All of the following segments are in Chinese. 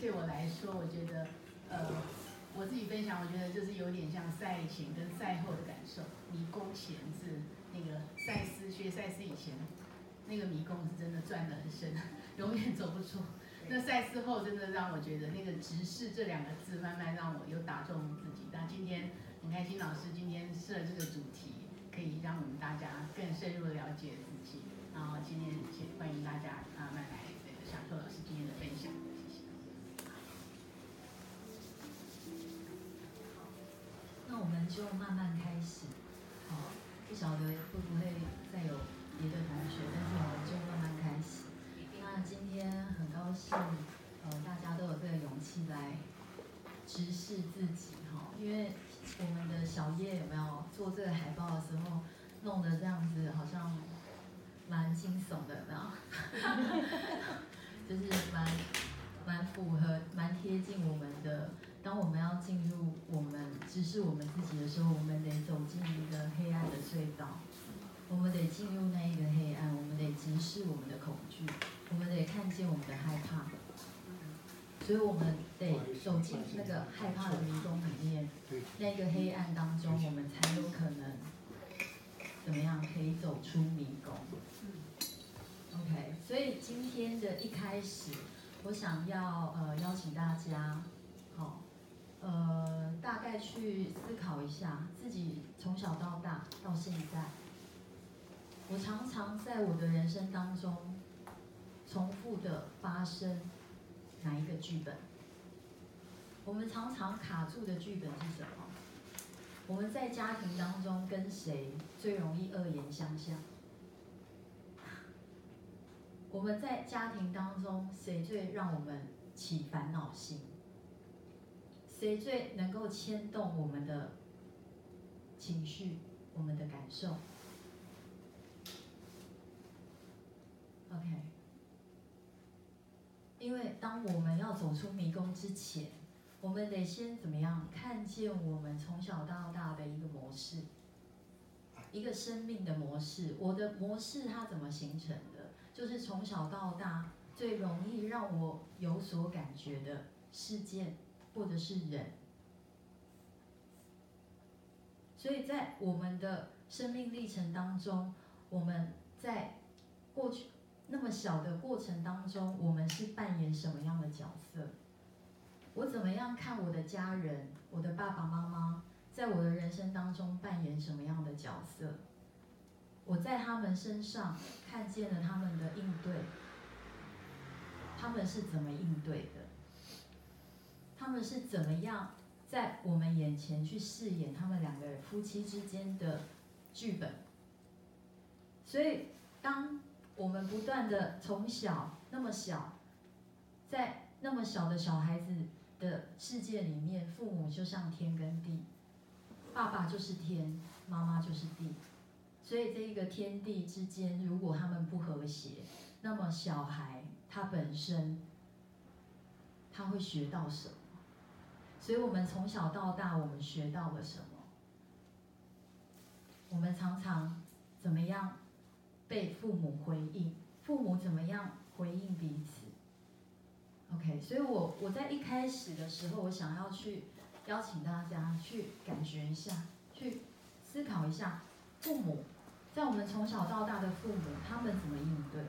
对我来说，我觉得，呃，我自己分享，我觉得就是有点像赛前跟赛后的感受。迷宫前是那个赛斯学赛斯以前，那个迷宫是真的转得很深，永远走不出。那赛斯后真的让我觉得那个直视这两个字，慢慢让我又打中自己。那今天很开心，老师今天设这个主题，可以让我们大家更深入的了解自己。然后今天也欢迎大家啊，慢来这个享受老师今天的分享，谢谢。那我们就慢慢开始。好，不晓得会不会再有别的同学，但是我们就慢慢开始。那今天很高兴，呃，大家都有这个勇气来直视自己哈，因为我们的小叶有没有做这个海报的时候，弄得这样子好像蛮惊悚的，有没有？就是蛮蛮符合、蛮贴近我们的。当我们要进入我们直视我们自己的时候，我们得走进一个黑暗的隧道。我们得进入那一个黑暗，我们得直视我们的恐惧，我们得看见我们的害怕，所以我们得走进那个害怕的迷宫里面，那个黑暗当中，我们才有可能怎么样可以走出迷宫。OK，所以今天的一开始，我想要呃邀请大家，呃大概去思考一下自己从小到大到现在。我常常在我的人生当中重复的发生哪一个剧本？我们常常卡住的剧本是什么？我们在家庭当中跟谁最容易恶言相向？我们在家庭当中谁最让我们起烦恼心？谁最能够牵动我们的情绪、我们的感受？OK，因为当我们要走出迷宫之前，我们得先怎么样？看见我们从小到大的一个模式，一个生命的模式。我的模式它怎么形成的？就是从小到大最容易让我有所感觉的事件或者是人。所以在我们的生命历程当中，我们在过去。那么小的过程当中，我们是扮演什么样的角色？我怎么样看我的家人，我的爸爸妈妈，在我的人生当中扮演什么样的角色？我在他们身上看见了他们的应对，他们是怎么应对的？他们是怎么样在我们眼前去饰演他们两个夫妻之间的剧本？所以当。我们不断的从小那么小，在那么小的小孩子的世界里面，父母就像天跟地，爸爸就是天，妈妈就是地，所以这一个天地之间，如果他们不和谐，那么小孩他本身他会学到什么？所以我们从小到大，我们学到了什么？我们常常怎么样？被父母回应，父母怎么样回应彼此？OK，所以我我在一开始的时候，我想要去邀请大家去感觉一下，去思考一下，父母在我们从小到大的父母，他们怎么应对？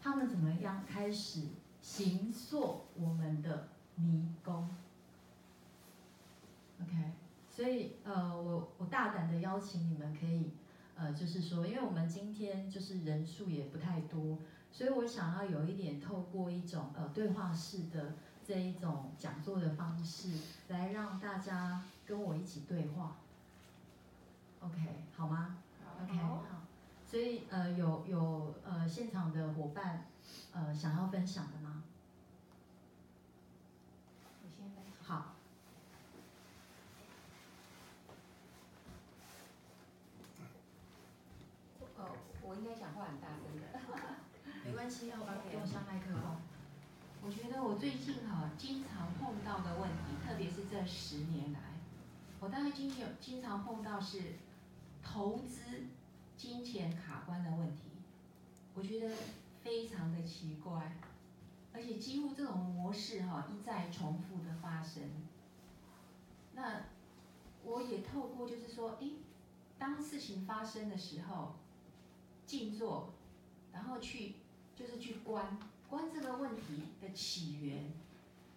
他们怎么样开始行塑我们的迷宫？OK，所以呃，我我大胆的邀请你们可以。呃，就是说，因为我们今天就是人数也不太多，所以我想要有一点透过一种呃对话式的这一种讲座的方式，来让大家跟我一起对话。OK，好吗？OK，好。所以呃，有有呃现场的伙伴呃想要分享的吗？好。我应该讲话很大声的，没关系，要用上麦克风。我觉得我最近哈经常碰到的问题，特别是这十年来，我大概经常经常碰到是投资金钱卡关的问题。我觉得非常的奇怪，而且几乎这种模式哈一再重复的发生。那我也透过就是说，诶，当事情发生的时候，静坐，然后去就是去观观这个问题的起源，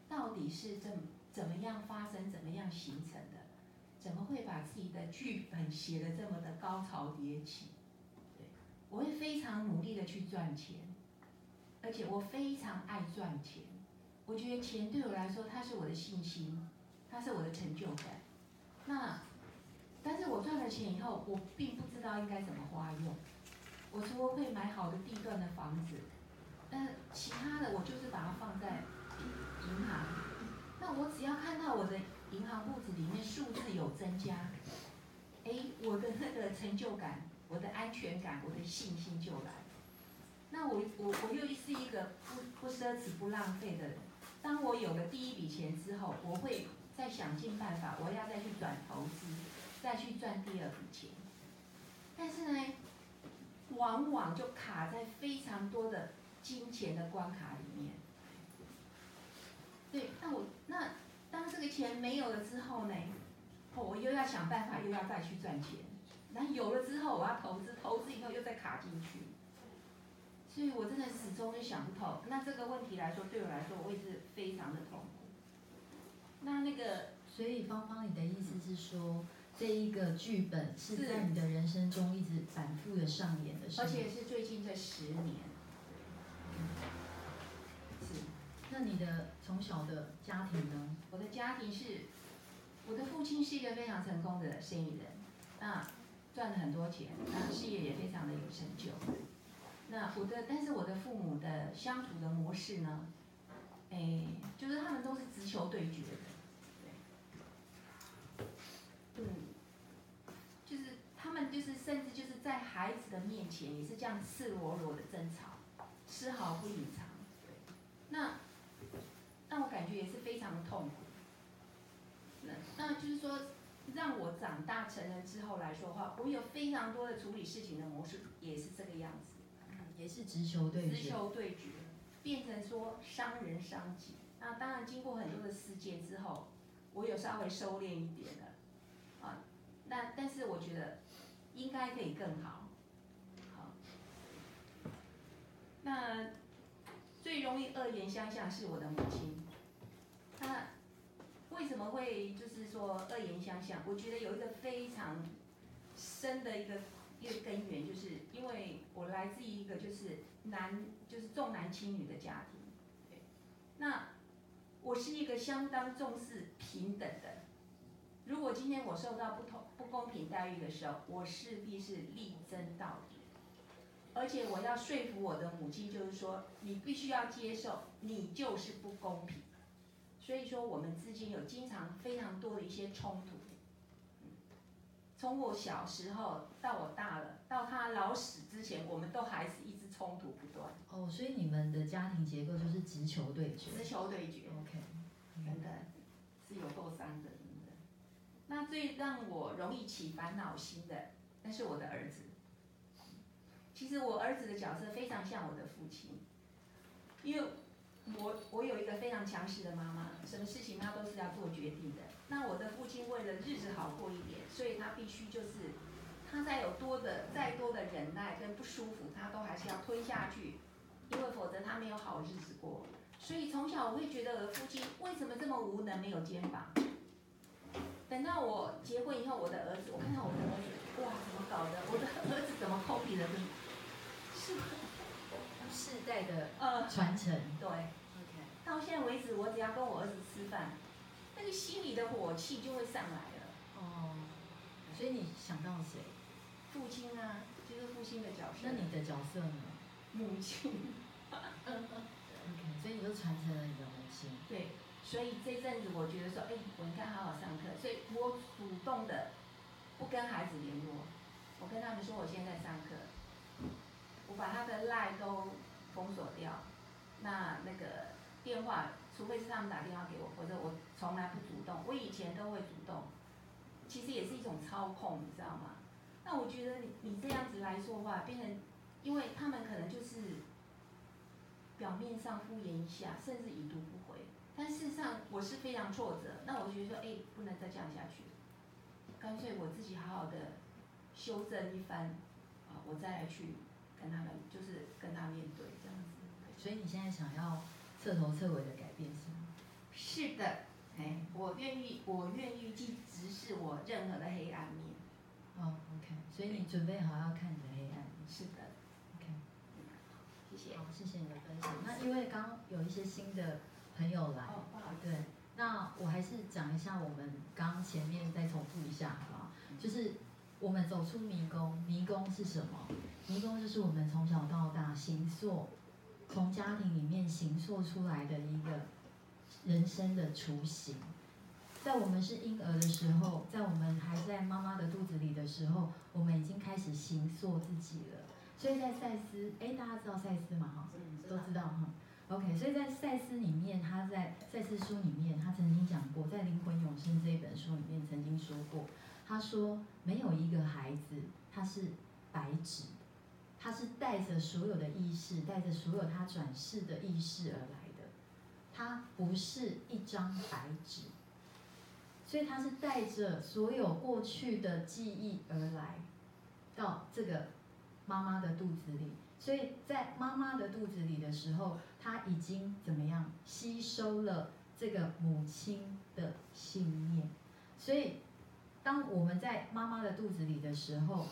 到底是怎怎么样发生，怎么样形成的？怎么会把自己的剧本写得这么的高潮迭起？对，我会非常努力的去赚钱，而且我非常爱赚钱。我觉得钱对我来说，它是我的信心，它是我的成就感。那，但是我赚了钱以后，我并不知道应该怎么花用。我除了会买好的地段的房子，那其他的我就是把它放在银行。那我只要看到我的。银行户子里面数字有增加，哎，我的那个成就感、我的安全感、我的信心就来。那我我我又是一个不不奢侈、不浪费的人。当我有了第一笔钱之后，我会再想尽办法，我要再去转投资，再去赚第二笔钱。但是呢，往往就卡在非常多的金钱的关卡里面。对，那我那。当这个钱没有了之后呢，我又要想办法，又要再去赚钱。然后有了之后，我要投资，投资以后又再卡进去。所以我真的始终就想不透。那这个问题来说，对我来说，我也是非常的痛苦。那那个，所以芳芳，你的意思是说，这一个剧本是在你的人生中一直反复的上演的，而且是最近这十年。是那你的从小的家庭呢？我的家庭是，我的父亲是一个非常成功的生意人，那赚了很多钱，那事业也非常的有成就。那我的，但是我的父母的相处的模式呢，哎，就是他们都是直球对决的，对，嗯，就是他们就是甚至就是在孩子的面前也是这样赤裸裸的争吵，丝毫不隐藏，那。让我感觉也是非常的痛苦。那那就是说，让我长大成人之后来说的话，我有非常多的处理事情的模式，也是这个样子，也是直球对决。直球对决，变成说伤人伤己。那当然经过很多的事件之后，我有稍微收敛一点的，啊，那但是我觉得应该可以更好。好，那最容易恶言相向是我的母亲。那为什么会就是说恶言相向？我觉得有一个非常深的一个一个根源，就是因为我来自于一个就是男就是重男轻女的家庭。那我是一个相当重视平等的。如果今天我受到不同不公平待遇的时候，我势必是力争到底。而且我要说服我的母亲，就是说你必须要接受，你就是不公平。所以说，我们之间有经常非常多的一些冲突。从我小时候到我大了，到他老死之前，我们都还是一直冲突不断。哦，所以你们的家庭结构就是直球对决。直球对决。OK。真的，是有够伤的，真的。那最让我容易起烦恼心的，那是我的儿子。其实我儿子的角色非常像我的父亲，因为。我我有一个非常强势的妈妈，什么事情她都是要做决定的。那我的父亲为了日子好过一点，所以他必须就是，他再有多的再多的忍耐跟不舒服，他都还是要吞下去，因为否则他没有好日子过。所以从小我会觉得我的父亲为什么这么无能，没有肩膀。等到我结婚以后，我的儿子，我看到我的儿子，哇，怎么搞的？我的儿子怎么 copy 的？是。世代的呃传承，对，OK，到现在为止，我只要跟我儿子吃饭，那个心里的火气就会上来了。哦，所以你想到谁？父亲啊，就是父亲的角色。那你的角色呢？母亲。OK，所以你就传承了你的母亲。对，所以这阵子我觉得说，哎，我应该好好上课，所以我主动的不跟孩子联络，我跟他们说我现在上课，我把他的赖都。封锁掉，那那个电话，除非是他们打电话给我，否则我从来不主动。我以前都会主动，其实也是一种操控，你知道吗？那我觉得你你这样子来说话，变成，因为他们可能就是表面上敷衍一下，甚至已读不回。但事实上我是非常挫折，那我觉得说，哎，不能再这样下去，干脆我自己好好的修正一番，啊，我再来去跟他们，就是跟他面对这样子。所以你现在想要彻头彻尾的改变是吗？是的，哎，我愿意，我愿意去直视我任何的黑暗面。哦，OK，所以你准备好要看你的黑暗。是的，OK，谢谢。好，谢谢你的分享。那因为刚有一些新的朋友来。对，那我还是讲一下我们刚前面再重复一下，好不好？就是我们走出迷宫，迷宫是什么？迷宫就是我们从小到大形塑，从家庭里面形塑出来的一个人生的雏形。在我们是婴儿的时候，在我们还在妈妈的肚子里的时候，我们已经开始形塑自己了。所以在赛斯，哎，大家知道赛斯吗？哈，都知道哈。OK，所以在赛斯里面，他在赛斯书里面，他曾经讲过，在《灵魂永生》这一本书里面曾经说过，他说没有一个孩子他是白纸，他是带着所有的意识，带着所有他转世的意识而来的，他不是一张白纸。所以他是带着所有过去的记忆而来，到这个妈妈的肚子里。所以在妈妈的肚子里的时候，他已经怎么样吸收了这个母亲的信念。所以，当我们在妈妈的肚子里的时候，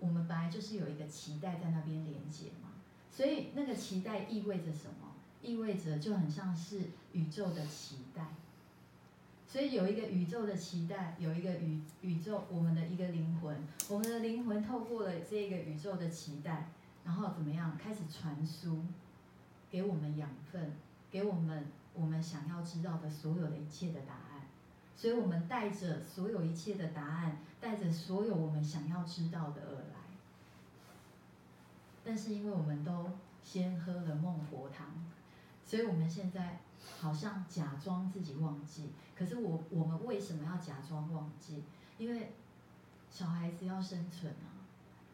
我们本来就是有一个脐带在那边连接嘛。所以那个脐带意味着什么？意味着就很像是宇宙的脐带。所以有一个宇宙的期待，有一个宇宇宙，我们的一个灵魂，我们的灵魂透过了这个宇宙的期待，然后怎么样开始传输，给我们养分，给我们我们想要知道的所有的一切的答案。所以我们带着所有一切的答案，带着所有我们想要知道的而来。但是因为我们都先喝了孟婆汤，所以我们现在。好像假装自己忘记，可是我我们为什么要假装忘记？因为小孩子要生存啊，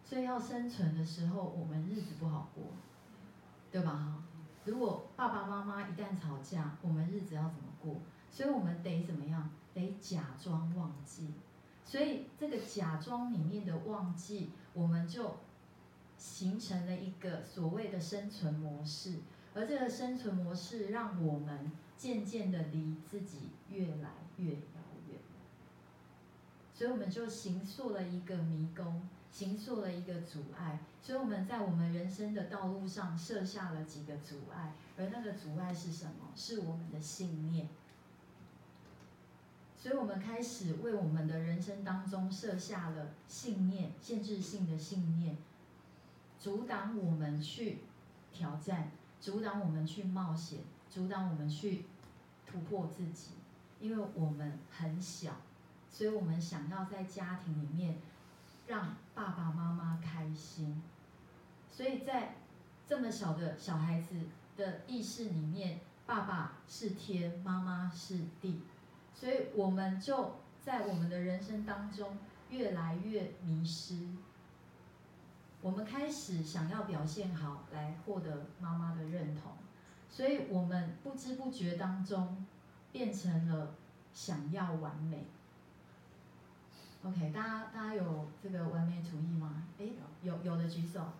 所以要生存的时候，我们日子不好过，对吧？如果爸爸妈妈一旦吵架，我们日子要怎么过？所以我们得怎么样？得假装忘记。所以这个假装里面的忘记，我们就形成了一个所谓的生存模式。而这个生存模式，让我们渐渐的离自己越来越遥远，所以我们就形塑了一个迷宫，形塑了一个阻碍。所以我们在我们人生的道路上设下了几个阻碍，而那个阻碍是什么？是我们的信念。所以我们开始为我们的人生当中设下了信念，限制性的信念，阻挡我们去挑战。阻挡我们去冒险，阻挡我们去突破自己，因为我们很小，所以我们想要在家庭里面让爸爸妈妈开心，所以在这么小的小孩子的意识里面，爸爸是天，妈妈是地，所以我们就在我们的人生当中越来越迷失。我们开始想要表现好来获得妈妈的认同，所以我们不知不觉当中变成了想要完美。OK，大家大家有这个完美主义吗？哎，有有的举手。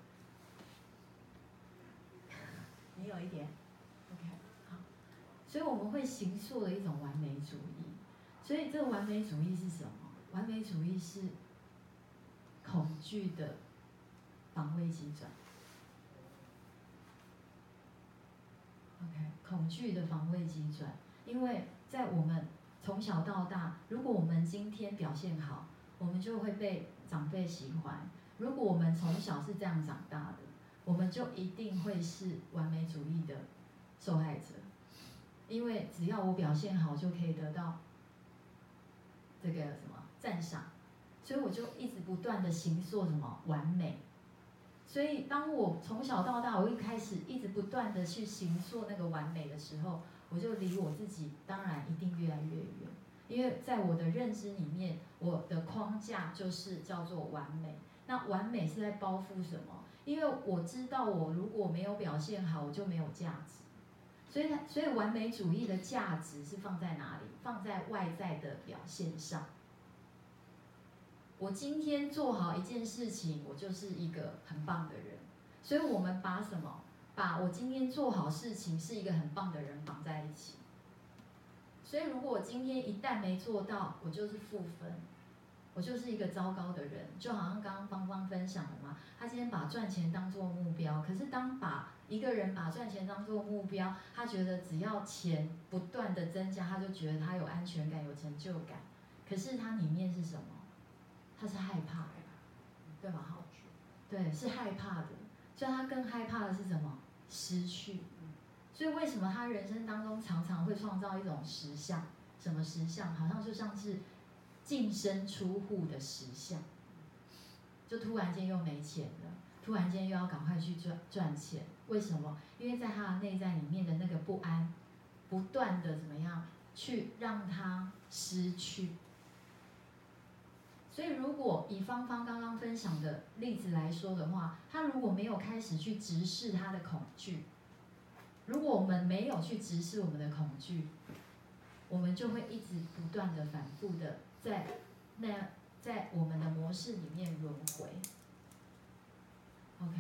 你有一点，OK，好。所以我们会形塑了一种完美主义。所以这个完美主义是什么？完美主义是恐惧的。防卫机转，OK，恐惧的防卫机转，因为在我们从小到大，如果我们今天表现好，我们就会被长辈喜欢；如果我们从小是这样长大的，我们就一定会是完美主义的受害者，因为只要我表现好，就可以得到这个什么赞赏，所以我就一直不断的行塑什么完美。所以，当我从小到大，我一开始一直不断的去行塑那个完美的时候，我就离我自己当然一定越来越远。因为在我的认知里面，我的框架就是叫做完美。那完美是在包覆什么？因为我知道我如果没有表现好，我就没有价值。所以，所以完美主义的价值是放在哪里？放在外在的表现上。我今天做好一件事情，我就是一个很棒的人。所以我们把什么？把我今天做好事情是一个很棒的人绑在一起。所以，如果我今天一旦没做到，我就是负分，我就是一个糟糕的人。就好像刚刚芳芳分享的嘛，他今天把赚钱当做目标，可是当把一个人把赚钱当做目标，他觉得只要钱不断的增加，他就觉得他有安全感、有成就感。可是他里面是什么？他是害怕的，对吧？好，对，是害怕的。所以他更害怕的是什么？失去。所以为什么他人生当中常常会创造一种实相？什么实相？好像就像是净身出户的实相，就突然间又没钱了，突然间又要赶快去赚赚钱。为什么？因为在他的内在里面的那个不安，不断的怎么样去让他失去。所以，如果以芳芳刚刚分享的例子来说的话，他如果没有开始去直视他的恐惧，如果我们没有去直视我们的恐惧，我们就会一直不断的反复的在那在我们的模式里面轮回。OK，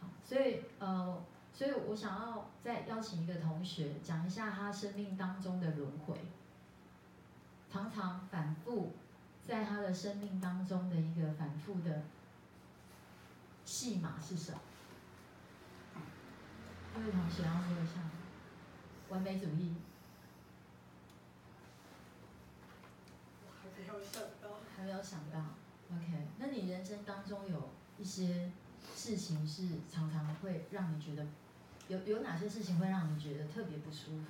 好，所以呃，所以我想要再邀请一个同学讲一下他生命当中的轮回，常常反复。在他的生命当中的一个反复的戏码是什么？各位同学要说一下，完美主义。我还没有想到。还没有想到，OK？那你人生当中有一些事情是常常会让你觉得，有有哪些事情会让你觉得特别不舒服？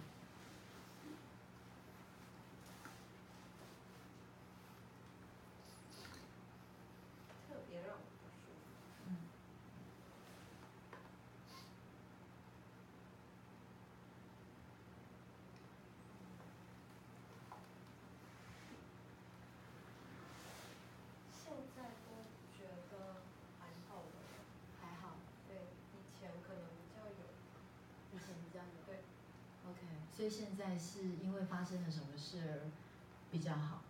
所以现在是因为发生了什么事而比较好？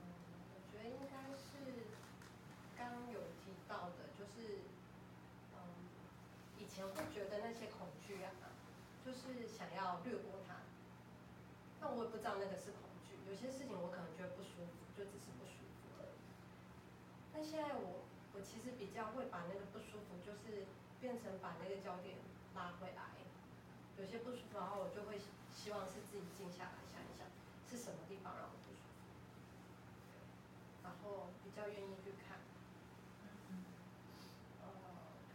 嗯，我觉得应该是刚有提到的，就是嗯，以前会觉得那些恐惧啊，就是想要略过它，但我也不知道那个是恐惧。有些事情我可能觉得不舒服，就只是不舒服而已。但现在我我其实比较会把那个不舒服，就是变成把那个焦点。拉回来，有些不舒服，然后我就会希望是自己静下来想一想，是什么地方让我不舒服，然后比较愿意去看，呃，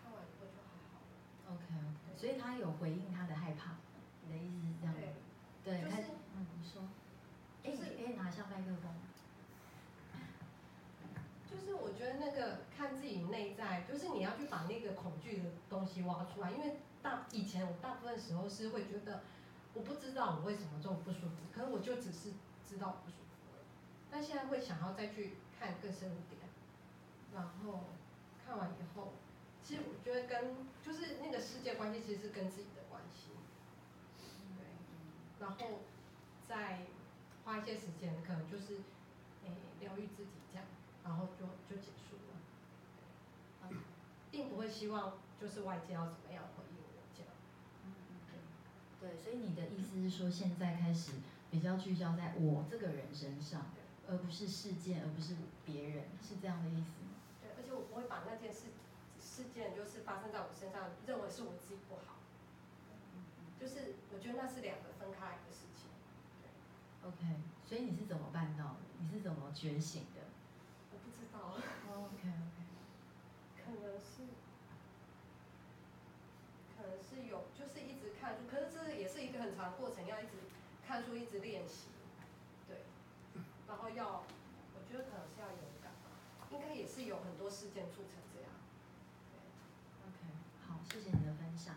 看完以后就还好。OK OK，所以他有回应他的害怕，你的意思是这样对，对，就是嗯，你说，哎，你可以拿下麦克风。就是我觉得那个看自己内在，就是你要去把那个恐惧的东西挖出来，因为。大以前我大部分时候是会觉得，我不知道我为什么这么不舒服，可是我就只是知道不舒服。但现在会想要再去看更深一点，然后看完以后，其实我觉得跟就是那个世界关系其实是跟自己的关系，对，然后再花一些时间，可能就是诶疗愈自己这样，然后就就结束，并不会希望就是外界要怎么样。对，所以你的意思是说，现在开始比较聚焦在我这个人身上，而不是事件，而不是别人，是这样的意思吗？对，而且我不会把那件事事件就是发生在我身上，认为是我自己不好。就是我觉得那是两个分开来的事情。OK，所以你是怎么办到的？你是怎么觉醒的？我不知道。OK OK，可能是。可能是有，就是一直看书，可是这也是一个很长过程，要一直看书，一直练习，对，然后要，我觉得可能是要勇敢，应该也是有很多事件促成这样。OK，好，谢谢你的分享。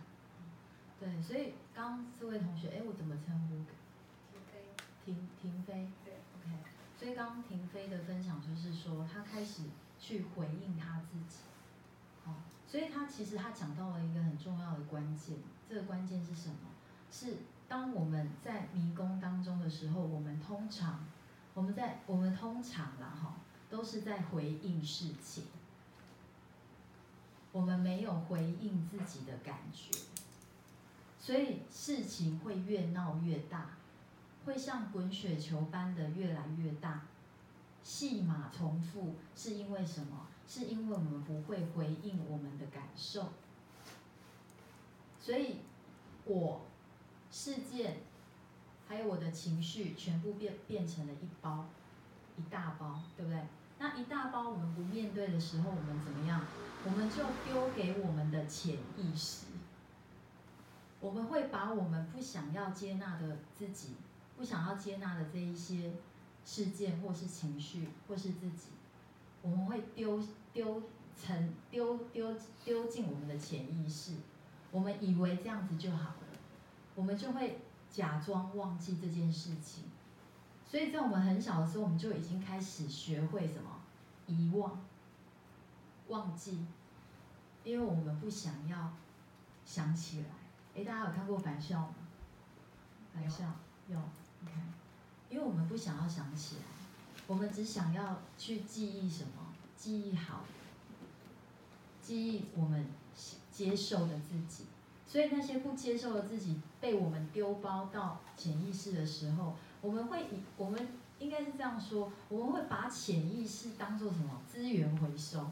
对，所以刚四位同学，哎，我怎么称呼？停飞。停停飞。对。OK，所以刚停飞的分享就是说，他开始去回应他自己。所以他其实他讲到了一个很重要的关键，这个关键是什么？是当我们在迷宫当中的时候，我们通常我们在我们通常啦哈，都是在回应事情，我们没有回应自己的感觉，所以事情会越闹越大，会像滚雪球般的越来越大，戏码重复，是因为什么？是因为我们不会回应我们的感受，所以我事件还有我的情绪全部变变成了一包一大包，对不对？那一大包我们不面对的时候，我们怎么样？我们就丢给我们的潜意识，我们会把我们不想要接纳的自己，不想要接纳的这一些事件或是情绪或是自己。我们会丢丢成丢丢丢进我们的潜意识，我们以为这样子就好了，我们就会假装忘记这件事情。所以在我们很小的时候，我们就已经开始学会什么遗忘、忘记，因为我们不想要想起来。诶，大家有看过《返校》吗？返校有你看因为我们不想要想起来。我们只想要去记忆什么？记忆好，记忆我们接受的自己。所以那些不接受的自己被我们丢包到潜意识的时候，我们会以我们应该是这样说：我们会把潜意识当做什么？资源回收。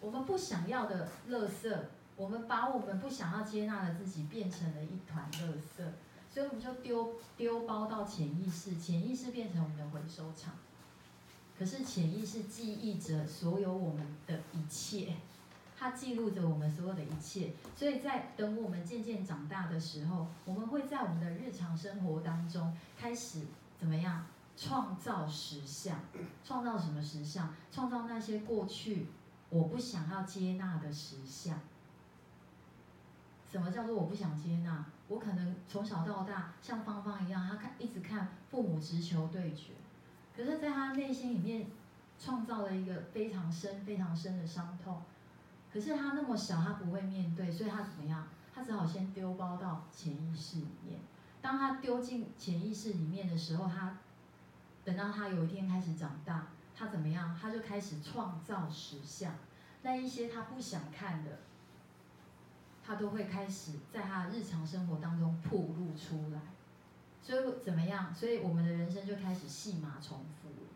我们不想要的垃圾，我们把我们不想要接纳的自己变成了一团垃圾。所以我们就丢丢包到潜意识，潜意识变成我们的回收场。可是潜意识记忆着所有我们的一切，它记录着我们所有的一切。所以在等我们渐渐长大的时候，我们会在我们的日常生活当中开始怎么样创造实相？创造什么实相？创造那些过去我不想要接纳的实相。什么叫做我不想接纳？我可能从小到大像芳芳一样，他看一直看父母直球对决，可是在他内心里面创造了一个非常深、非常深的伤痛。可是他那么小，他不会面对，所以他怎么样？他只好先丢包到潜意识里面。当他丢进潜意识里面的时候，他等到他有一天开始长大，他怎么样？他就开始创造实相。那一些他不想看的。他都会开始在他的日常生活当中暴露出来，所以怎么样？所以我们的人生就开始戏码重复了，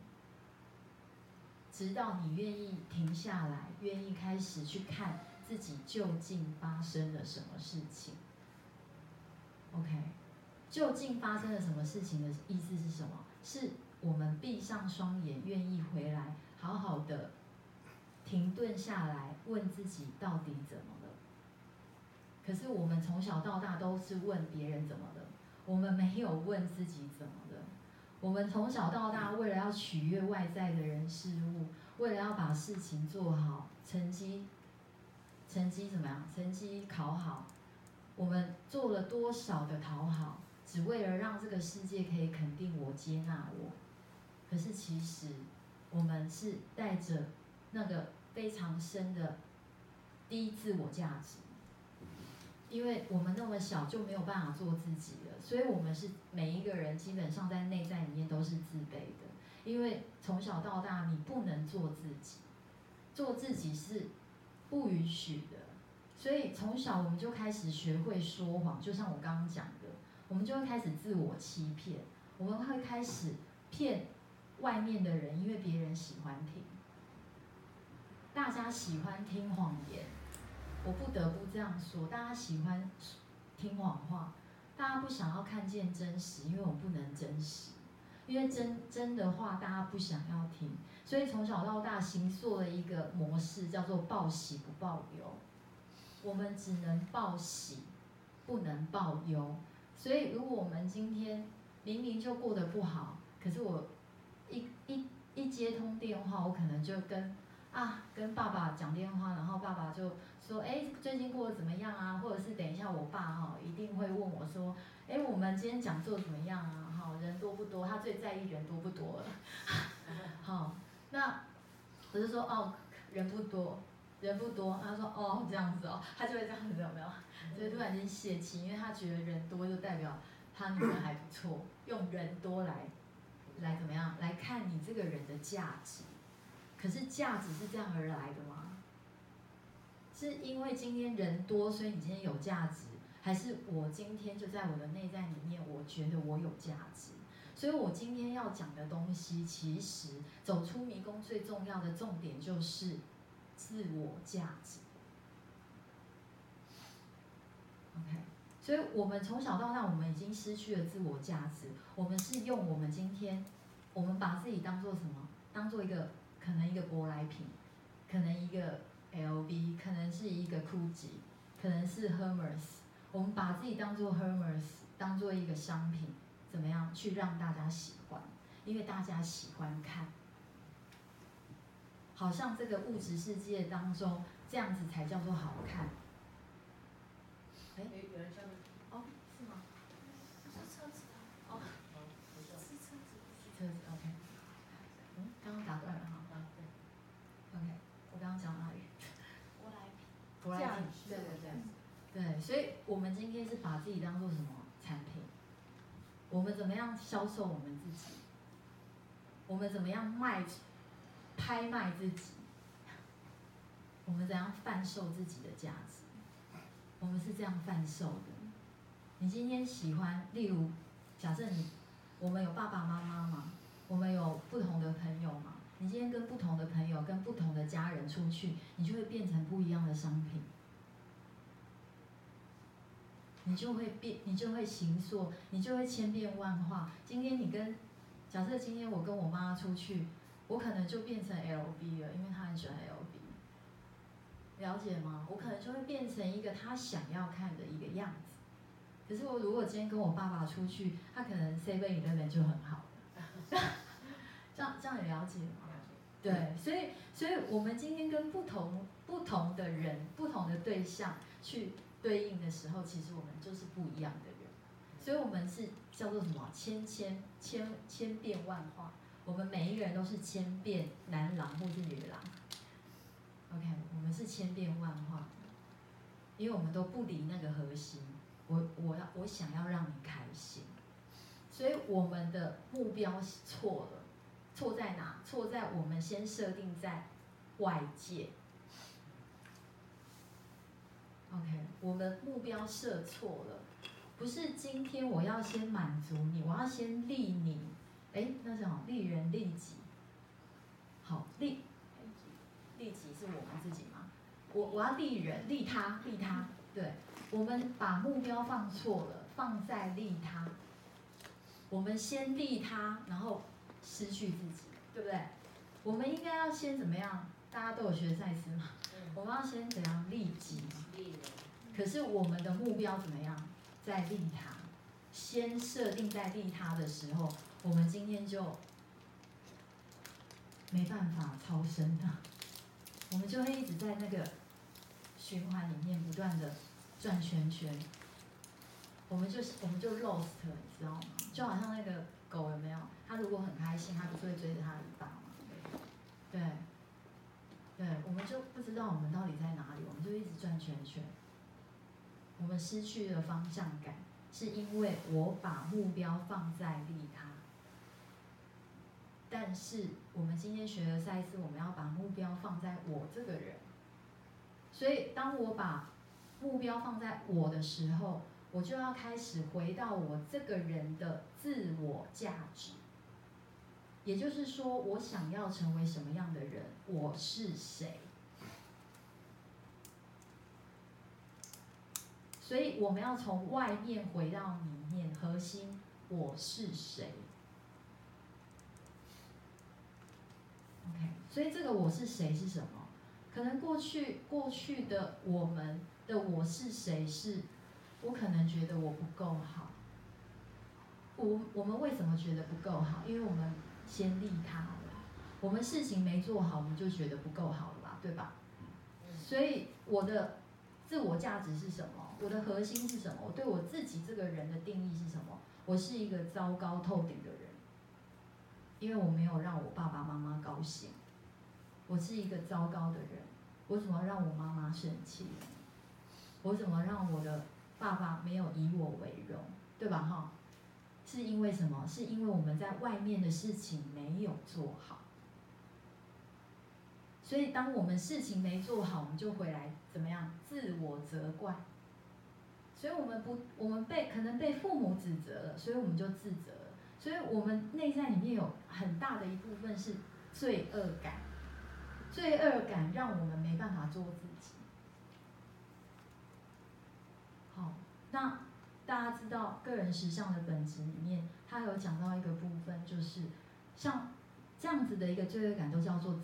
直到你愿意停下来，愿意开始去看自己究竟发生了什么事情。OK，究竟发生了什么事情的意思是什么？是我们闭上双眼，愿意回来，好好的停顿下来，问自己到底怎么。可是我们从小到大都是问别人怎么的，我们没有问自己怎么的。我们从小到大为了要取悦外在的人事物，为了要把事情做好，成绩，成绩怎么样？成绩考好，我们做了多少的讨好，只为了让这个世界可以肯定我、接纳我。可是其实我们是带着那个非常深的低自我价值。因为我们那么小就没有办法做自己了，所以我们是每一个人基本上在内在里面都是自卑的。因为从小到大你不能做自己，做自己是不允许的，所以从小我们就开始学会说谎，就像我刚刚讲的，我们就会开始自我欺骗，我们会开始骗外面的人，因为别人喜欢听，大家喜欢听谎言。我不得不这样说，大家喜欢听谎话，大家不想要看见真实，因为我不能真实，因为真真的话大家不想要听，所以从小到大形塑了一个模式，叫做报喜不报忧。我们只能报喜，不能报忧。所以如果我们今天明明就过得不好，可是我一一一接通电话，我可能就跟啊跟爸爸讲电话，然后爸爸就。说哎，最近过得怎么样啊？或者是等一下我爸哈一定会问我说，哎，我们今天讲座怎么样啊？哈，人多不多？他最在意人多不多了。好，那我就说哦，人不多，人不多。他说哦这样子哦，他就会这样子有没有？所以突然间泄气，因为他觉得人多就代表他女儿还不错，用人多来来怎么样来看你这个人的价值。可是价值是这样而来的吗？是因为今天人多，所以你今天有价值，还是我今天就在我的内在里面，我觉得我有价值？所以我今天要讲的东西，其实走出迷宫最重要的重点就是自我价值。OK，所以我们从小到大，我们已经失去了自我价值。我们是用我们今天，我们把自己当做什么？当做一个可能一个舶来品，可能一个 LV，可能是一个 GUCCI，可能是 Hermes。我们把自己当做 Hermes，当做一个商品，怎么样去让大家喜欢？因为大家喜欢看，好像这个物质世界当中这样子才叫做好看。哎，有人叫，是吗？是车子哦，是车子。车子 OK。嗯，刚刚打断了哈。OK，我刚刚讲哪里？舶来品。舶来品。对对对。对，所以我们今天是把自己当做什么产品？我们怎么样销售我们自己？我们怎么样卖、拍卖自己？我们怎样贩售自己的价值？我们是这样贩售的。你今天喜欢，例如，假设你，我们有爸爸妈妈吗，我们有不同的朋友嘛，你今天跟不同的朋友、跟不同的家人出去，你就会变成不一样的商品。你就会变，你就会形塑，你就会千变万化。今天你跟，假设今天我跟我妈出去，我可能就变成 LV 了，因为她很喜欢 LV，了解吗？我可能就会变成一个她想要看的一个样子。可是我如果今天跟我爸爸出去，他可能 Seven Eleven 就很好，这样这样你了解吗？对，所以所以我们今天跟不同不同的人、不同的对象去。对应的时候，其实我们就是不一样的人，所以我们是叫做什么？千千千千变万化。我们每一个人都是千变男郎或是女郎。OK，我们是千变万化，因为我们都不离那个核心。我我要我想要让你开心，所以我们的目标是错了，错在哪？错在我们先设定在外界。OK，我们目标设错了，不是今天我要先满足你，我要先利你，哎，那什么利人利己，好利，利己是我们自己吗？我我要利人利他利他，对，我们把目标放错了，放在利他，我们先利他，然后失去自己，对不对？我们应该要先怎么样？大家都有学赛斯嘛？我们要先怎样利己？可是我们的目标怎么样？在利他，先设定在利他的时候，我们今天就没办法超生了，我们就会一直在那个循环里面不断的转圈圈。我们就我们就 lost，你知道吗？就好像那个狗有没有？他如果很开心，他不是会追着他的尾巴吗？对。对，我们就不知道我们到底在哪里，我们就一直转圈圈。我们失去了方向感，是因为我把目标放在利他。但是我们今天学的赛事，我们要把目标放在我这个人。所以，当我把目标放在我的时候，我就要开始回到我这个人的自我价值。也就是说，我想要成为什么样的人？我是谁？所以我们要从外面回到里面，核心我是谁？OK，所以这个我是谁是什么？可能过去过去的我们的我是谁是？我可能觉得我不够好。我我们为什么觉得不够好？因为我们。先利他了，我们事情没做好，我们就觉得不够好了吧，对吧？所以我的自我价值是什么？我的核心是什么？我对我自己这个人的定义是什么？我是一个糟糕透顶的人，因为我没有让我爸爸妈妈高兴，我是一个糟糕的人，我怎么让我妈妈生气？我怎么让我的爸爸没有以我为荣，对吧？哈，是因为什么？是因为我们在外面的事情没有做好，所以当我们事情没做好，我们就回来怎么样？自我责怪。所以我们不，我们被可能被父母指责了，所以我们就自责。所以我们内在里面有很大的一部分是罪恶感，罪恶感让我们没办法做自己。好，那大家知道个人实相的本质里面，它有讲到一个部分，就是像这样子的一个罪恶感，都叫做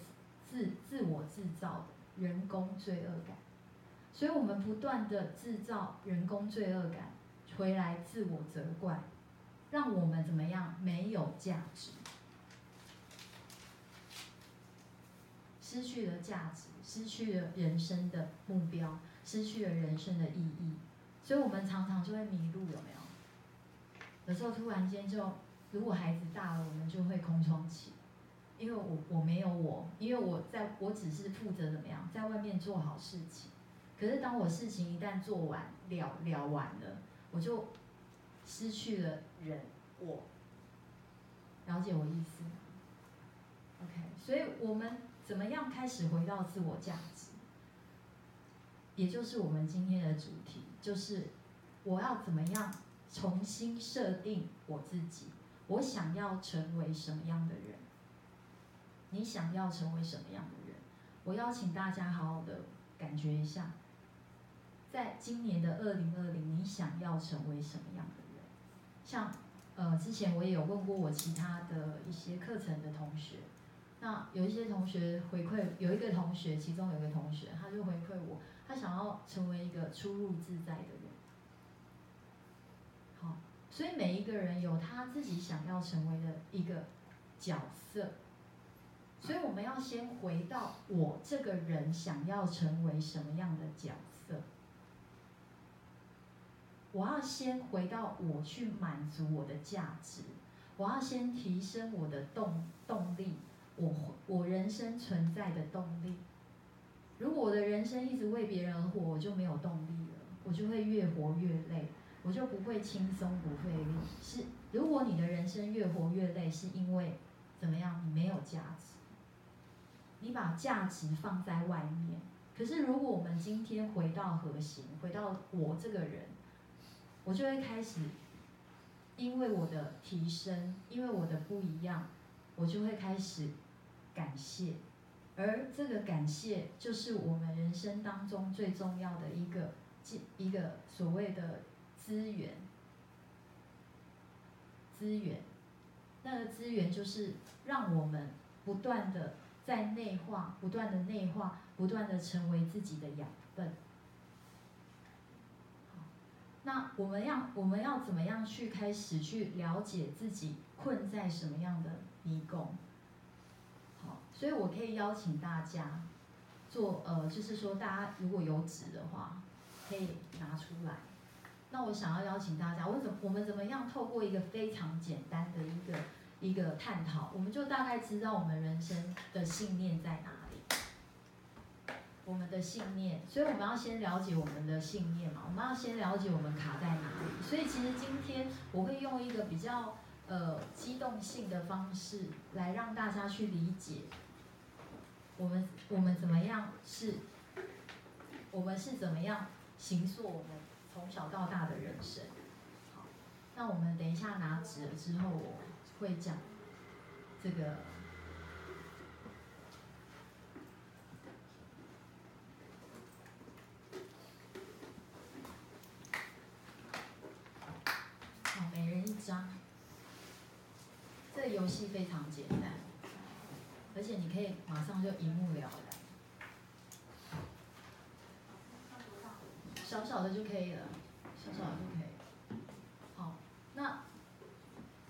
自自我制造的人工罪恶感。所以我们不断的制造人工罪恶感，回来自我责怪，让我们怎么样没有价值，失去了价值，失去了人生的目标，失去了人生的意义。所以我们常常就会迷路，有没有？有时候突然间就，如果孩子大了，我们就会空窗期，因为我我没有我，因为我在我只是负责怎么样，在外面做好事情。可是当我事情一旦做完了了完了，我就失去了人我。了解我意思吗？OK，所以我们怎么样开始回到自我价值？也就是我们今天的主题。就是我要怎么样重新设定我自己？我想要成为什么样的人？你想要成为什么样的人？我邀请大家好好的感觉一下，在今年的二零二零，你想要成为什么样的人？像呃，之前我也有问过我其他的一些课程的同学，那有一些同学回馈，有一个同学，其中有一个同学，他就回馈我。他想要成为一个出入自在的人，好，所以每一个人有他自己想要成为的一个角色，所以我们要先回到我这个人想要成为什么样的角色，我要先回到我去满足我的价值，我要先提升我的动动力，我我人生存在的动力。如果我的人生一直为别人而活，我就没有动力了，我就会越活越累，我就不会轻松不费力。是，如果你的人生越活越累，是因为怎么样？你没有价值，你把价值放在外面。可是如果我们今天回到核心，回到我这个人，我就会开始，因为我的提升，因为我的不一样，我就会开始感谢。而这个感谢，就是我们人生当中最重要的一个，一个所谓的资源。资源，那个资源就是让我们不断的在内化，不断的内化，不断的成为自己的养分。那我们要我们要怎么样去开始去了解自己困在什么样的迷宫？所以我可以邀请大家做，呃，就是说大家如果有纸的话，可以拿出来。那我想要邀请大家，我怎我们怎么样透过一个非常简单的一个一个探讨，我们就大概知道我们人生的信念在哪里。我们的信念，所以我们要先了解我们的信念嘛，我们要先了解我们卡在哪里。所以其实今天我会用一个比较呃机动性的方式来让大家去理解。我们我们怎么样是？我们是怎么样形塑我们从小到大的人生？好，那我们等一下拿纸了之后，我会讲这个。好，每人一张。这个游戏非常简单。而且你可以马上就一目了然，小小的就可以了，小小的就可以。好，那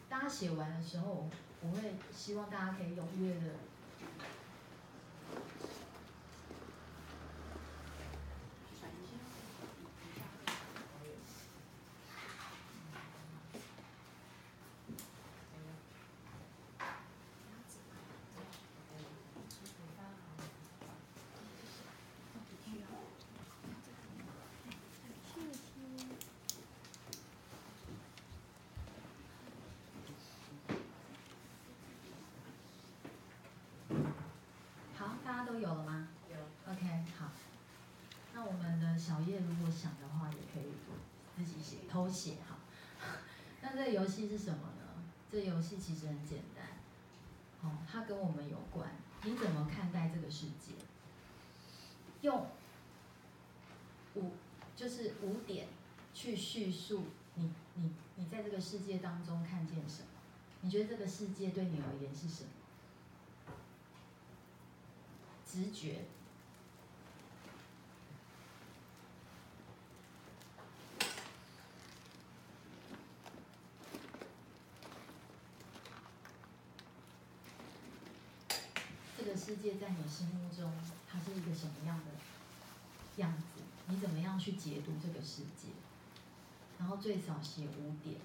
大家写完的时候，我会希望大家可以踊跃的。小叶如果想的话，也可以自己写偷写哈。那这个游戏是什么呢？这游戏其实很简单，哦，它跟我们有关。你怎么看待这个世界？用五就是五点去叙述你你你在这个世界当中看见什么？你觉得这个世界对你而言是什么？直觉。这个世界在你心目中，它是一个什么样的样子？你怎么样去解读这个世界？然后最少写五点。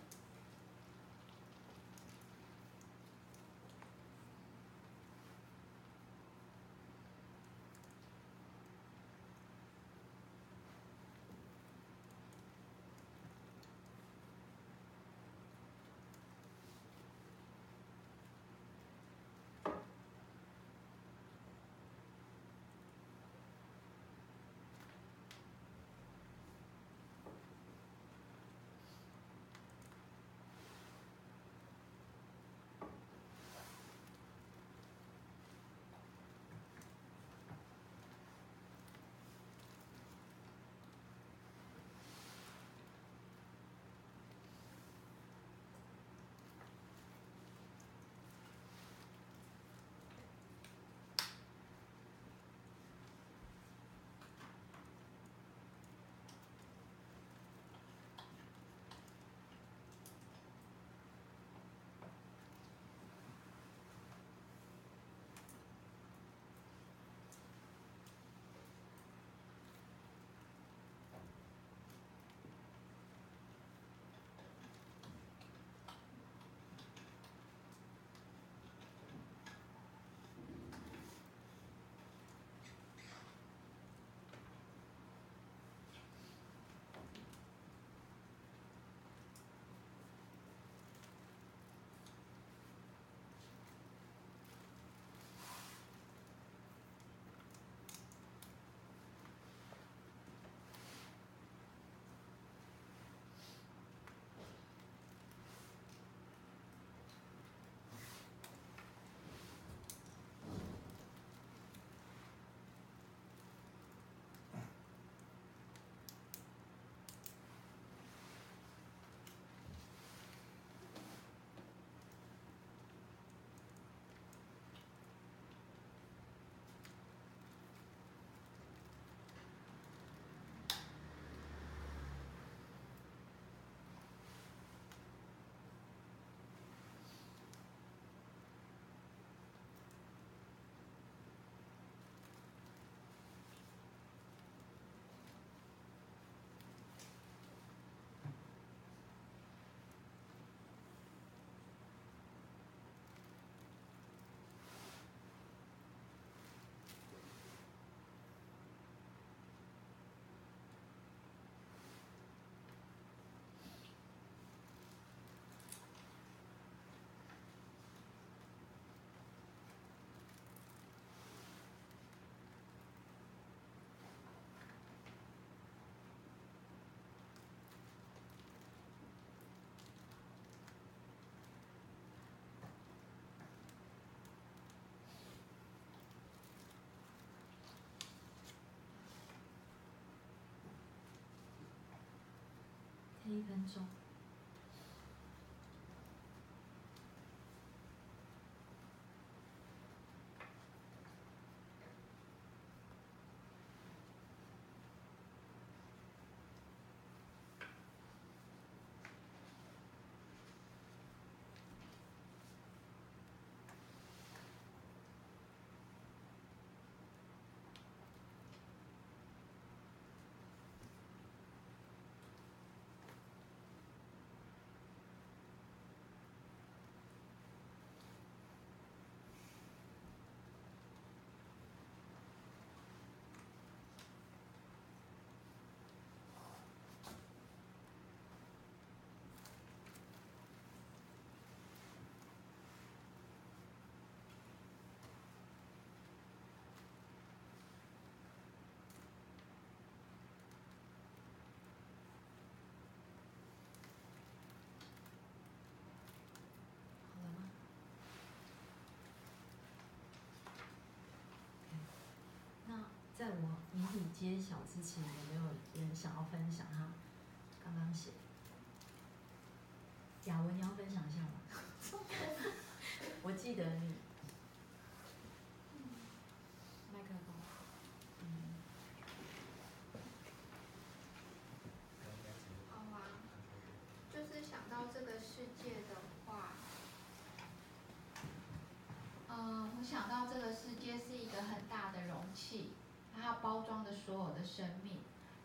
一分钟。在我谜底揭晓之前，有没有人想要分享他刚刚写？雅文，你要分享一下吗？我记得你。麦克风。嗯。好啊，就是想到这个世界的话，嗯，我想到这个世界是一个很大的容器，它包装着所有生命，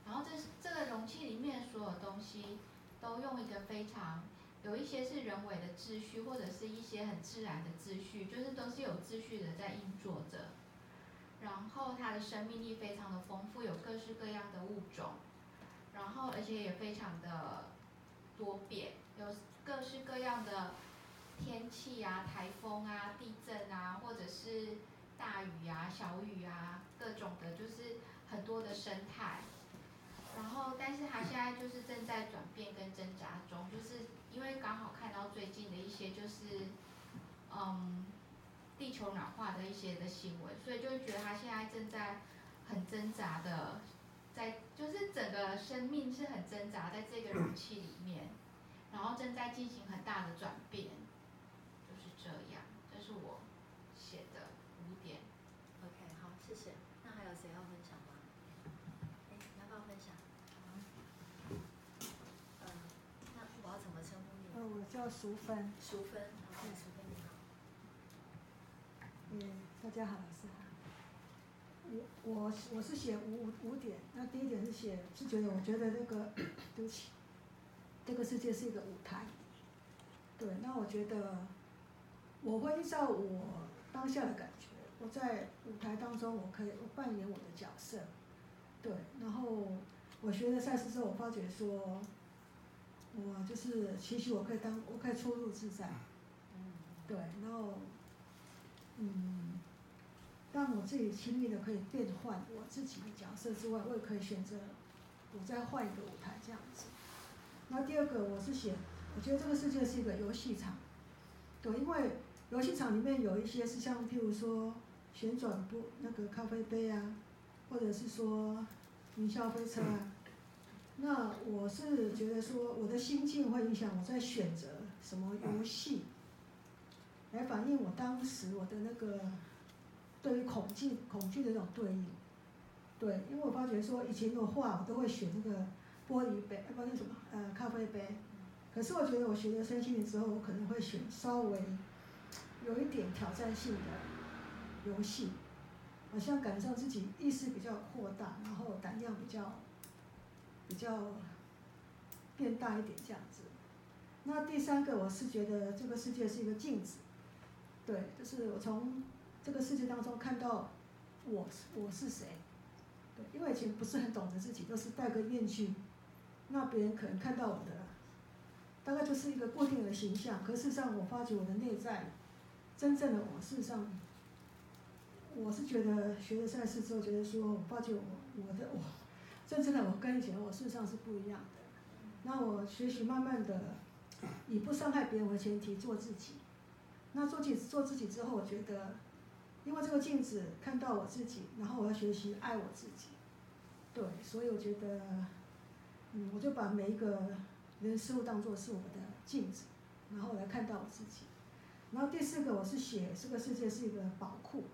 然后这这个容器里面所有东西都用一个非常。有一些是人为的秩序，或者是一些很自然的秩序，就是都是有秩序的在运作着。然后它的生命力非常的丰富，有各式各样的物种，然后而且也非常的多变，有各式各样的天气啊，台风啊，地震啊，或者是大雨啊，小雨啊，各种的，就是很多的生态。然后，但是它现在就是正在转变跟挣扎中，就是因为刚好看到最近的一些就是，嗯，地球暖化的一些的新闻，所以就觉得它现在正在很挣扎的，在就是整个生命是很挣扎在这个容器里面，然后正在进行很大的转变，就是这样，这是我写的五点。OK，好，谢谢。那还有谁要分享吗？哎，要不要分享？我叫淑芬。淑芬，对，淑芬你好。嗯，大家好，老师好。我我我是写五五点，那第一点是写是觉得我觉得那个对不起，这个世界是一个舞台。对，那我觉得我会依照我当下的感觉，我在舞台当中我可以我扮演我的角色。对，然后我学了赛事之后，我发觉说。我就是其实我可以当，我可以出入自在，对，然后，嗯，当我自己轻易的可以变换我自己的角色之外，我也可以选择，我再换一个舞台这样子。那第二个我是写，我觉得这个世界是一个游戏场，对，因为游戏场里面有一些是像譬如说旋转不那个咖啡杯啊，或者是说云霄飞车啊。那我是觉得说，我的心境会影响我在选择什么游戏，来反映我当时我的那个对于恐惧恐惧的那种对应。对，因为我发觉说以前的画我都会选那个玻璃杯，不是什么呃咖啡杯，可是我觉得我学了身心灵之后，我可能会选稍微有一点挑战性的游戏，好像感受自己意识比较扩大，然后胆量比较。比较变大一点这样子，那第三个我是觉得这个世界是一个镜子，对，就是我从这个世界当中看到我我是谁，对，因为以前不是很懂得自己，都是戴个面具，那别人可能看到我的，大概就是一个固定的形象，可事实上我发觉我的内在，真正的我事实上，我是觉得学了赛事之后，觉得说我发觉我我的我。真正的我跟以前我事实上是不一样的。那我学习慢慢的以不伤害别人为前提做自己。那做自己做自己之后，我觉得，因为这个镜子看到我自己，然后我要学习爱我自己。对，所以我觉得，嗯，我就把每一个人事物当做是我的镜子，然后来看到我自己。然后第四个，我是写这个世界是一个宝库。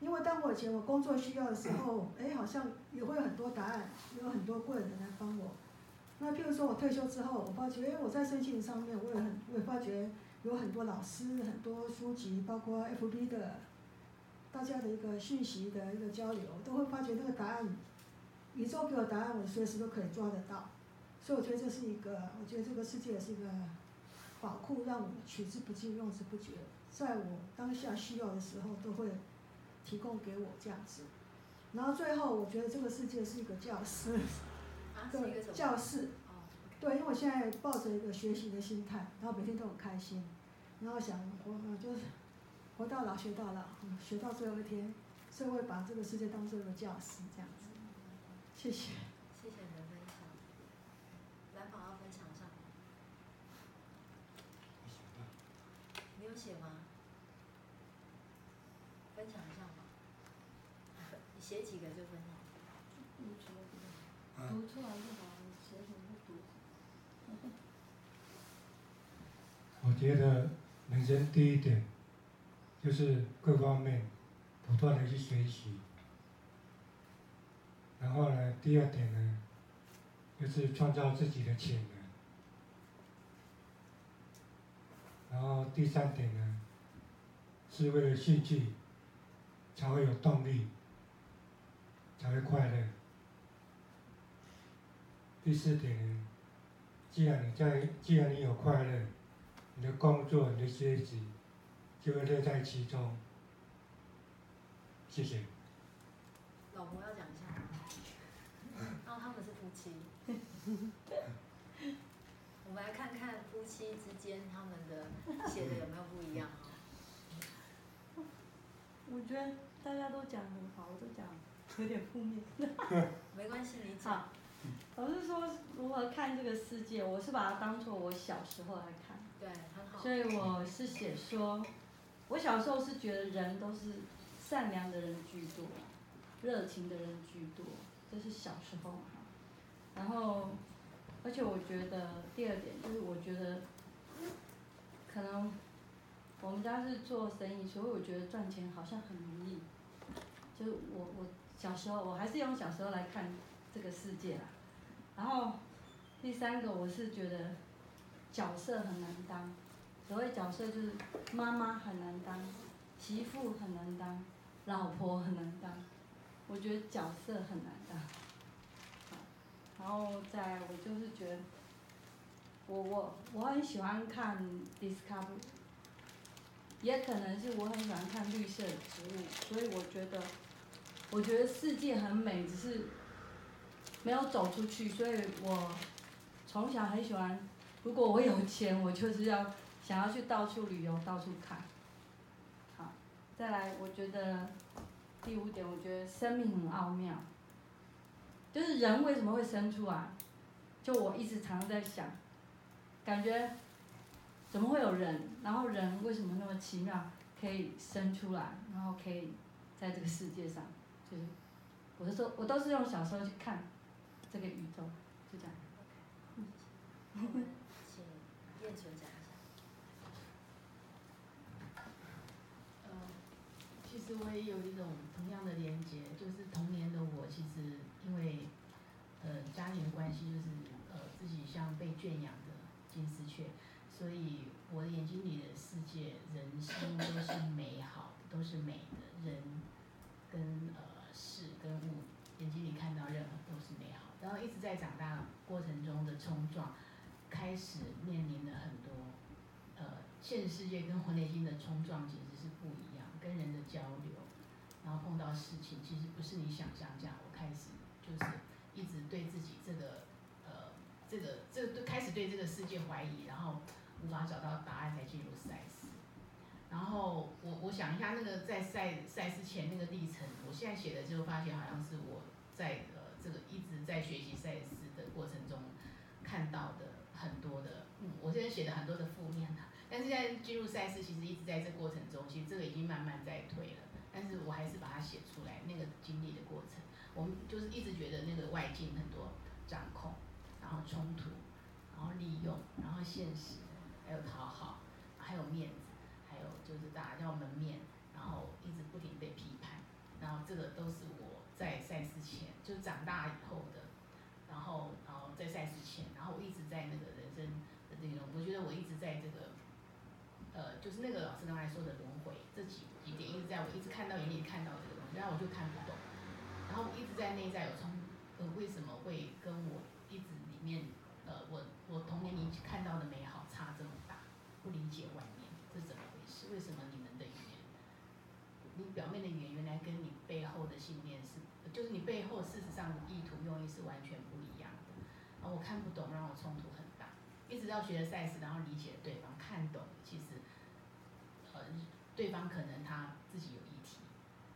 因为当我以前我工作需要的时候，哎，好像也会有很多答案，有很多贵人来帮我。那譬如说我退休之后，我发觉，哎，我在申请上面，我也很，我也发觉有很多老师、很多书籍，包括 FB 的，大家的一个讯息的一个交流，都会发觉那个答案，宇宙给我答案，我随时都可以抓得到。所以我觉得这是一个，我觉得这个世界是一个宝库，让我取之不尽、用之不绝，在我当下需要的时候都会。提供给我这样子，然后最后我觉得这个世界是一个教室，对，教室，对，因为我现在抱着一个学习的心态，然后每天都很开心，然后想活，就是活到老学到老，学到最后一天，所以会把这个世界当做一个教室这样子。谢谢。谢谢你的分享。来宝要分享上。你有写吗？分享一下。写几个就分出来就好了，写什么读？我觉得人生第一点就是各方面不断的去学习，然后呢，第二点呢，就是创造自己的潜能，然后第三点呢，是为了兴趣才会有动力，才会快乐。第四点呢，既然你在，既然你有快乐。你的工作、你的学习，就会乐在其中。谢谢。老婆要讲一下。然 后他们是夫妻。我们来看看夫妻之间他们的写的有没有不一样我觉得大家都讲很好，我都讲有点负面。没关系，你讲。我是说如何看这个世界，我是把它当做我小时候来看。对，很好。所以我是写说，我小时候是觉得人都是善良的人居多，热情的人居多，这是小时候哈。然后，而且我觉得第二点就是，我觉得可能我们家是做生意，所以我觉得赚钱好像很容易。就是我我小时候，我还是用小时候来看这个世界啦。然后第三个，我是觉得。角色很难当，所谓角色就是妈妈很难当，媳妇很难当，老婆很难当，我觉得角色很难当。然后再我就是觉得，我我我很喜欢看 Discovery，也可能是我很喜欢看绿色植物，所以我觉得，我觉得世界很美，只是没有走出去，所以我从小很喜欢。如果我有钱，我就是要想要去到处旅游，到处看。好，再来，我觉得第五点，我觉得生命很奥妙，就是人为什么会生出来？就我一直常常在想，感觉怎么会有人？然后人为什么那么奇妙，可以生出来，然后可以在这个世界上，就是我是说，我都是用小时候去看这个宇宙，就这样。讲一下。其实我也有一种同样的连接，就是童年的我，其实因为呃家庭关系，就是呃自己像被圈养的金丝雀，所以我的眼睛里的世界，人心都是美好的，都是美的，人跟呃事跟物，眼睛里看到任何都是美好。然后一直在长大过程中的冲撞。开始面临了很多，呃，现实世界跟婚内心的冲撞其实是不一样，跟人的交流，然后碰到事情，其实不是你想象这样。我开始就是一直对自己这个，呃，这个这个都开始对这个世界怀疑，然后无法找到答案才进入赛事。然后我我想一下那个在赛赛事前那个历程，我现在写的就发现好像是我在学习赛事的过程中看到的。很多的，嗯，我现在写的很多的负面的，但是在进入赛事，其实一直在这过程中，其实这个已经慢慢在退了，但是我还是把它写出来，那个经历的过程，我们就是一直觉得那个外境很多掌控，然后冲突，然后利用，然后现实，还有讨好，还有面子，还有就是大家叫门面，然后一直不停被批判，然后这个都是我在赛事前，就长大以后的，然后然后在赛之前，然后我一直在那个人生。的内容，我觉得我一直在这个，呃，就是那个老师刚才说的轮回这几几点，一直在我一直看到眼里看到这个东西，然后我就看不懂，然后我一直在内在有冲，呃，为什么会跟我一直里面，呃，我我童年里看到的美好差这么大，不理解外面是怎么回事？为什么你们的语言，你表面的语言原来跟你背后的信念是，就是你背后事实上的意图用意是完全我看不懂，让我冲突很大。一直到学了赛事，然后理解对方，看懂其实，呃，对方可能他自己有议题，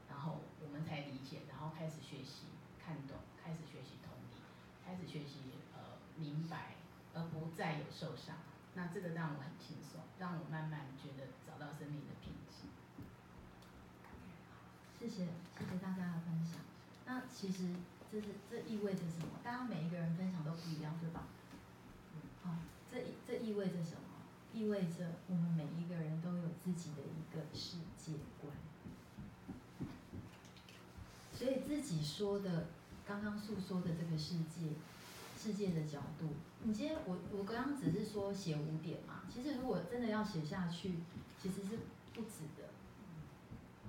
然后我们才理解，然后开始学习看懂，开始学习同理，开始学习呃明白，而不再有受伤。那这个让我很轻松，让我慢慢觉得找到生命的品质。谢谢，谢谢大家的分享。那其实这是这意味着什么？大家每一个人分享都不一样，对吧？好，这这意味着什么？意味着我们每一个人都有自己的一个世界观。所以自己说的，刚刚诉说的这个世界，世界的角度，你今天我我刚刚只是说写五点嘛，其实如果真的要写下去，其实是不止的。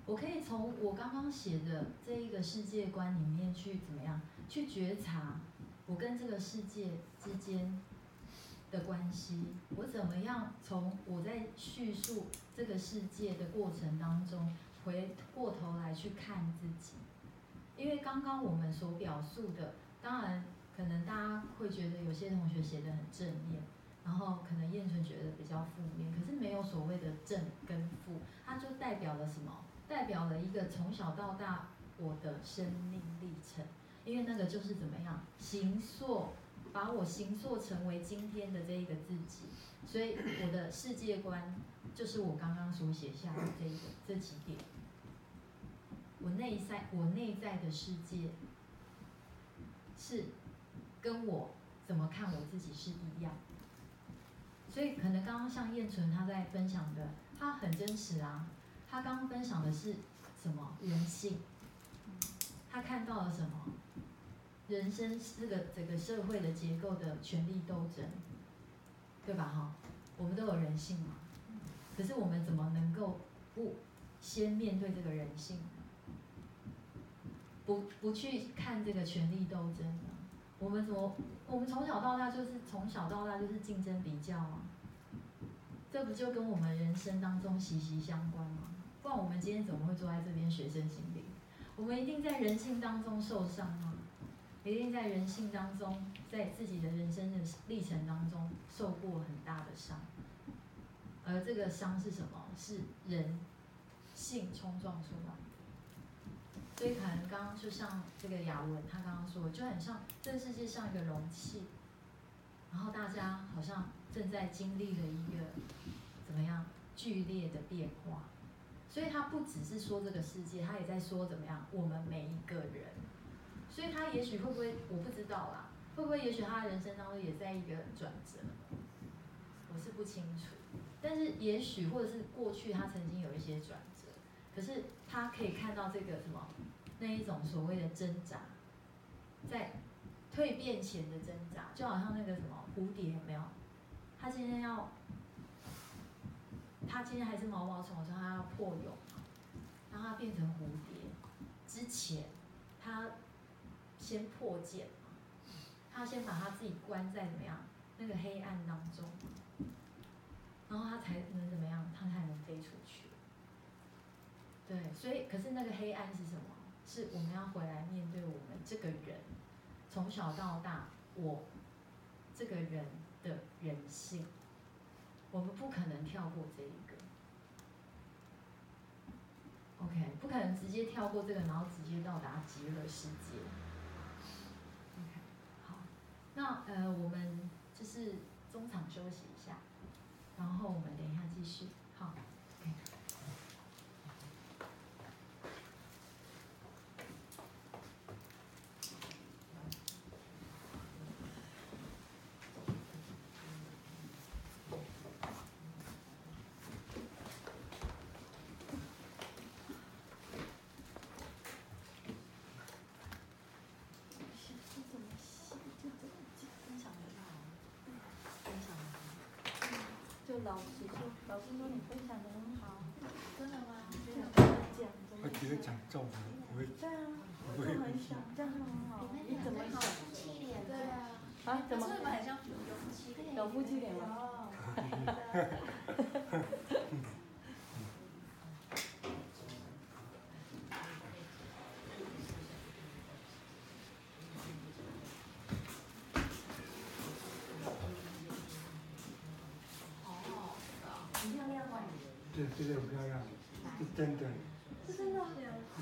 我可以从我刚刚写的这一个世界观里面去怎么样，去觉察我跟这个世界之间的关系，我怎么样从我在叙述这个世界的过程当中，回过头来去看自己。因为刚刚我们所表述的，当然可能大家会觉得有些同学写的很正面，然后可能燕纯觉得比较负面，可是没有所谓的正跟负，它就代表了什么？代表了一个从小到大我的生命历程，因为那个就是怎么样形塑，把我形塑成为今天的这一个自己，所以我的世界观就是我刚刚所写下的这一个这几点。我内在，我内在的世界是跟我怎么看我自己是一样，所以可能刚刚像燕纯他在分享的，他很真实啊。他刚分享的是什么人性？他看到了什么？人生这个整个社会的结构的权力斗争，对吧？哈，我们都有人性嘛。可是我们怎么能够不先面对这个人性？不不去看这个权力斗争呢？我们怎么？我们从小到大就是从小到大就是竞争比较啊，这不就跟我们人生当中息息相关吗？不然我们今天怎么会坐在这边学生心理？我们一定在人性当中受伤啊，一定在人性当中，在自己的人生的历程当中受过很大的伤，而这个伤是什么？是人性冲撞出来的。所以可能刚刚就像这个雅文他刚刚说，就很像这世界像一个容器，然后大家好像正在经历了一个怎么样剧烈的变化。所以他不只是说这个世界，他也在说怎么样我们每一个人。所以他也许会不会我不知道啦，会不会也许他人生当中也在一个转折，我是不清楚。但是也许或者是过去他曾经有一些转折，可是他可以看到这个什么？那一种所谓的挣扎，在蜕变前的挣扎，就好像那个什么蝴蝶有没有？他今天要，它今天还是毛毛虫的时候，它要破蛹，让它变成蝴蝶之前，它先破茧嘛，它先把它自己关在怎么样那个黑暗当中，然后它才能怎么样，它才能飞出去。对，所以可是那个黑暗是什么？是我们要回来面对我们这个人，从小到大，我这个人的人性，我们不可能跳过这一个。OK，不可能直接跳过这个，然后直接到达极乐世界。OK，好，那呃，我们就是中场休息一下，然后我们等一下继续。老师说，老师说你分享的很好，真的吗？真的讲，我觉得讲中文，我会。对啊，我就很想，这样很好。你怎么想？对啊。啊？怎么？有夫妻脸？有夫妻脸吗？这个很漂亮，是真的。是真的，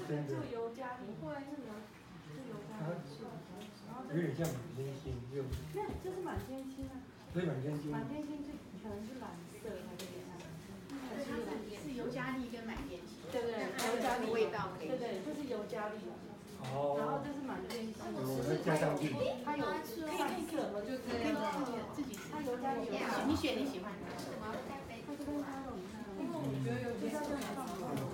这个就尤加利，不然是尤，是尤加利。有点像满天星，又。对，这是满天星啊。所以满天星。满天星是可能是蓝色还是怎样？它是是尤加利。跟满天星。对对，尤加利。味道可以。对对，这是尤加利。哦然后哦，这是满天星，我再加上去。它有可以可以怎么就这可以样？自己吃它有加油，你选你喜欢的。样放。